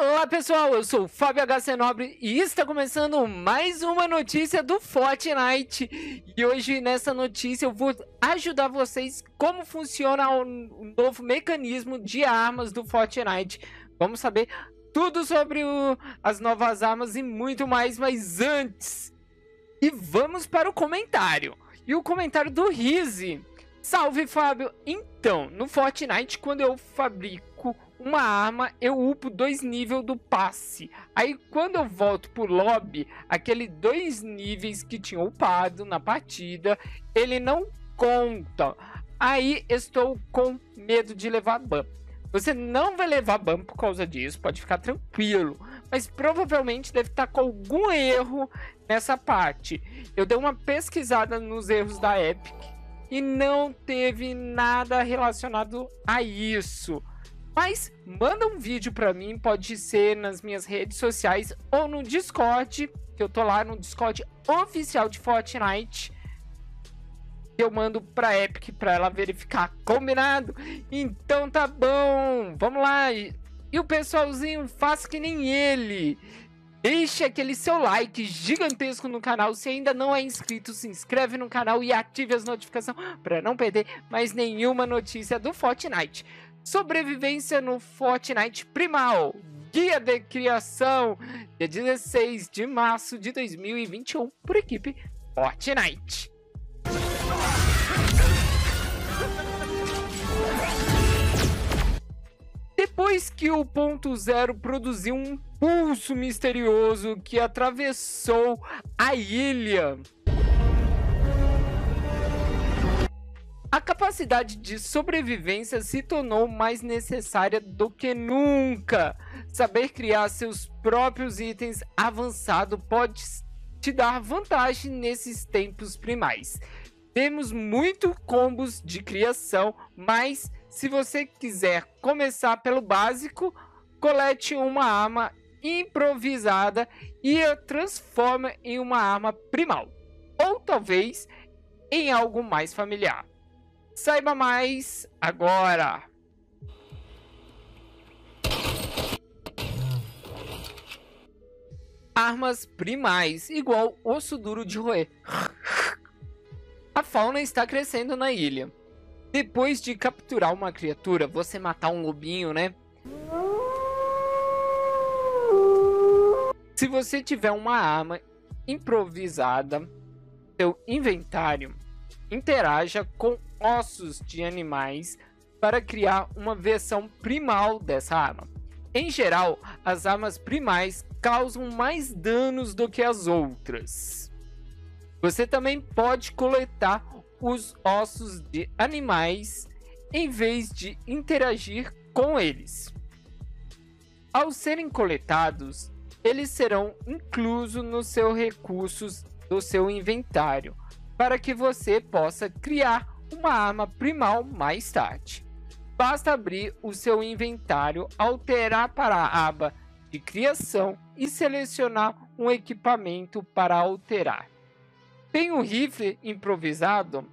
Olá pessoal, eu sou o Fábio HC Nobre e está começando mais uma notícia do Fortnite. E hoje nessa notícia eu vou ajudar vocês como funciona o novo mecanismo de armas do Fortnite. Vamos saber tudo sobre o, as novas armas e muito mais, mas antes... E vamos para o comentário. E o comentário do Rizzi. Salve Fábio! Então, no Fortnite, quando eu fabrico uma arma, eu upo dois níveis do passe. Aí quando eu volto pro lobby, aquele dois níveis que tinha upado na partida, ele não conta. Aí estou com medo de levar ban. Você não vai levar ban por causa disso, pode ficar tranquilo. Mas provavelmente deve estar com algum erro nessa parte. Eu dei uma pesquisada nos erros da Epic e não teve nada relacionado a isso. Mas manda um vídeo para mim, pode ser nas minhas redes sociais ou no Discord, que eu tô lá no Discord oficial de Fortnite. Eu mando pra Epic pra ela verificar, combinado? Então tá bom, vamos lá. E, o pessoalzinho, faça que nem ele. Deixe aquele seu like gigantesco no canal. Se ainda não é inscrito, se inscreve no canal e ative as notificações para não perder mais nenhuma notícia do Fortnite. Sobrevivência no Fortnite Primal. Guia de criação, dia 16 de março de 2021, por equipe Fortnite. Depois que o ponto zero produziu um pulso misterioso que atravessou a ilha, A capacidade de sobrevivência se tornou mais necessária do que nunca. Saber criar seus próprios itens avançado pode te dar vantagem nesses tempos primais. Temos muito combos de criação, mas se você quiser começar pelo básico, colete uma arma improvisada e a transforma em uma arma primal, ou talvez em algo mais familiar. Saiba mais agora! Armas primais, igual osso duro de roer. A fauna está crescendo na ilha. Depois de capturar uma criatura, você matar um lobinho, né? Se você tiver uma arma improvisada, seu inventário interaja com ossos de animais para criar uma versão primal dessa arma. Em geral, as armas primais causam mais danos do que as outras. Você também pode coletar os ossos de animais em vez de interagir com eles. Ao serem coletados, eles serão inclusos nos seus recursos do seu inventário, para que você possa criar uma arma primal mais tarde. Basta abrir o seu inventário, alterar para a aba de criação e selecionar um equipamento para alterar. Tem um rifle improvisado?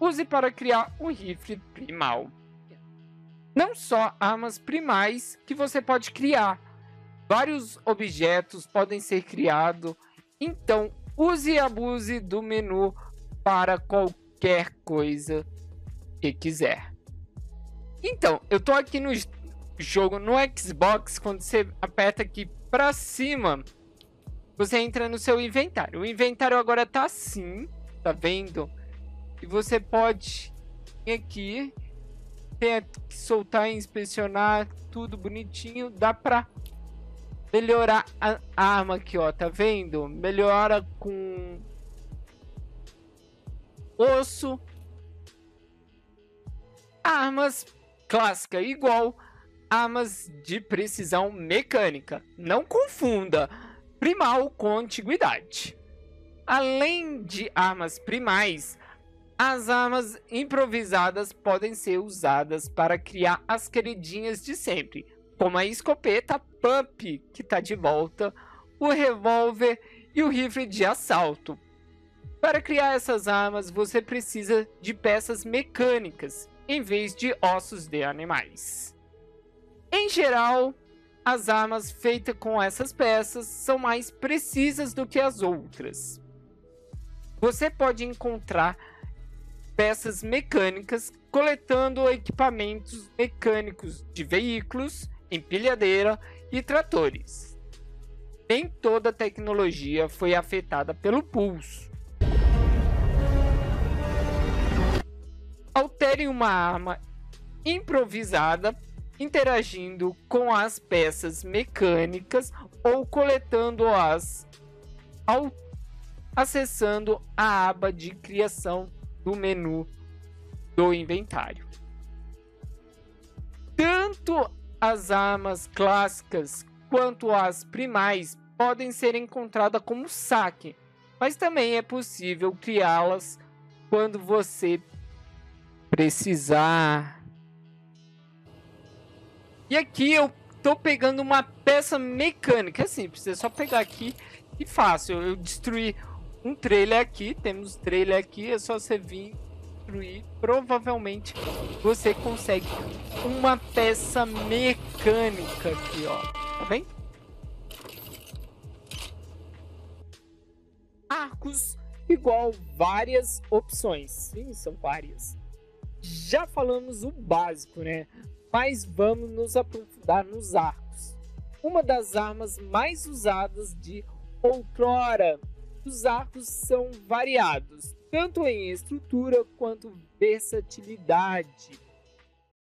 Use para criar um rifle primal. Não só armas primais que você pode criar, vários objetos podem ser criados, então use e abuse do menu para qualquer coisa que quiser. Então, eu tô aqui no jogo no Xbox, quando você aperta aqui para cima, você entra no seu inventário. O inventário agora tá assim, tá vendo? E você pode vir aqui, tem que soltar e inspecionar tudo bonitinho, dá pra melhorar a arma aqui, ó, tá vendo? Melhora com osso, armas clássica igual armas de precisão mecânica. Não confunda primal com antiguidade. Além de armas primais, as armas improvisadas podem ser usadas para criar as queridinhas de sempre, como a escopeta Pump, que está de volta, o revólver e o rifle de assalto. Para criar essas armas, você precisa de peças mecânicas, em vez de ossos de animais. Em geral, as armas feitas com essas peças são mais precisas do que as outras. Você pode encontrar peças mecânicas coletando equipamentos mecânicos de veículos, empilhadeira e tratores. Nem toda tecnologia foi afetada pelo pulso. Altere uma arma improvisada interagindo com as peças mecânicas ou coletando-as ao acessando a aba de criação do menu do inventário. Tanto as armas clássicas quanto as primais podem ser encontradas como saque, mas também é possível criá-las quando você precisar e aqui eu tô pegando uma peça mecânica. É simples, é só pegar aqui e fácil. Eu destruí um trailer aqui, temos trailer aqui, é só você vir destruir. Provavelmente você consegue uma peça mecânica aqui, ó. Tá vendo? Arcos igual várias opções. Sim, são várias. Já falamos o básico, né? mas vamos nos aprofundar nos arcos. Uma das armas mais usadas de outrora. Os arcos são variados, tanto em estrutura quanto versatilidade.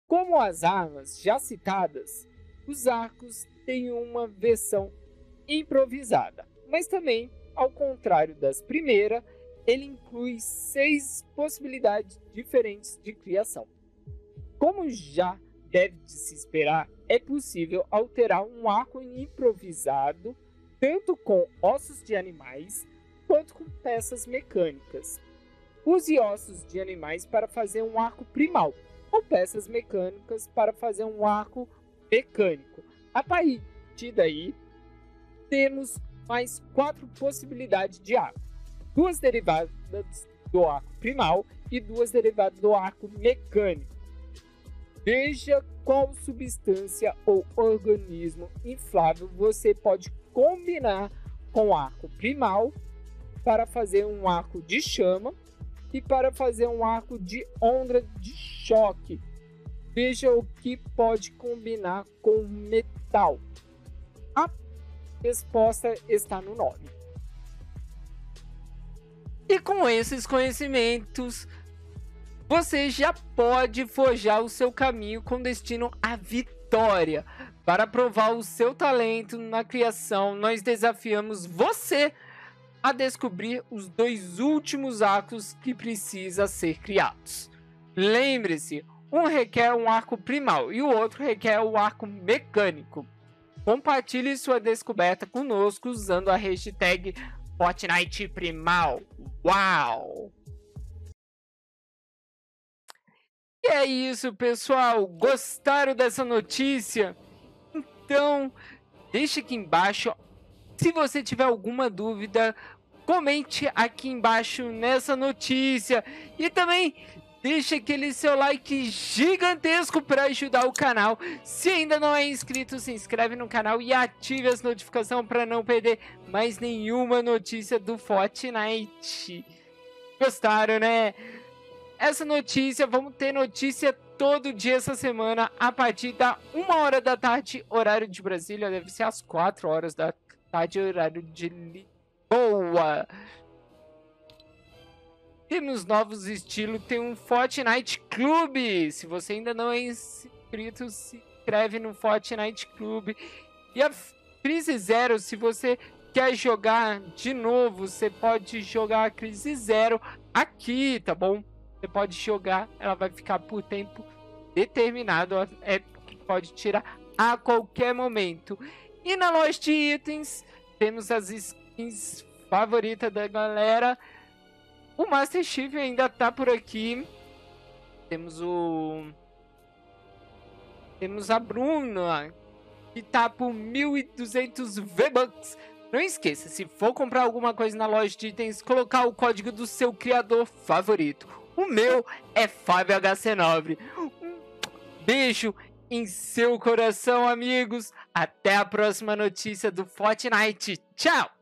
Como as armas já citadas, os arcos têm uma versão improvisada, mas também, ao contrário das primeiras, ele inclui seis possibilidades diferentes de criação. Como já deve de se esperar, é possível alterar um arco improvisado tanto com ossos de animais quanto com peças mecânicas. Use ossos de animais para fazer um arco primal ou peças mecânicas para fazer um arco mecânico. A partir daí, temos mais quatro possibilidades de arco: duas derivadas do arco primal e duas derivadas do arco mecânico. Veja qual substância ou organismo inflável você pode combinar com arco primal para fazer um arco de chama e para fazer um arco de onda de choque. Veja o que pode combinar com metal. A resposta está no nome. E com esses conhecimentos, você já pode forjar o seu caminho com destino à vitória. Para provar o seu talento na criação, nós desafiamos você a descobrir os dois últimos arcos que precisa ser criados. Lembre-se, um requer um arco primal e o outro requer o arco mecânico. Compartilhe sua descoberta conosco usando a hashtag Fortnite Primal. Uau! E é isso, pessoal. Gostaram dessa notícia? Então, deixe aqui embaixo. Se você tiver alguma dúvida, comente aqui embaixo nessa notícia. E também deixe aquele seu like gigantesco para ajudar o canal. Se ainda não é inscrito, se inscreve no canal e ative as notificações para não perder mais nenhuma notícia do Fortnite. Gostaram, né? essa notícia, vamos ter notícia todo dia essa semana, a partir da 1 hora da tarde, horário de Brasília, deve ser às 4 horas da tarde, horário de Lisboa. Temos novos estilos, tem um Fortnite Clube. Se você ainda não é inscrito, se inscreve no Fortnite Clube. E a Crise Zero, se você quer jogar de novo, você pode jogar a Crise Zero aqui, tá bom? Você pode jogar, ela vai ficar por tempo determinado. É pode tirar a qualquer momento. E na loja de itens, temos as skins favoritas da galera. O Master Chief ainda tá por aqui. Temos o. Temos a Bruna, que tá por 1.200 V-Bucks. Não esqueça, se for comprar alguma coisa na loja de itens, colocar o código do seu criador favorito. O meu é FábioHC9. Um beijo em seu coração, amigos. Até a próxima notícia do Fortnite. Tchau!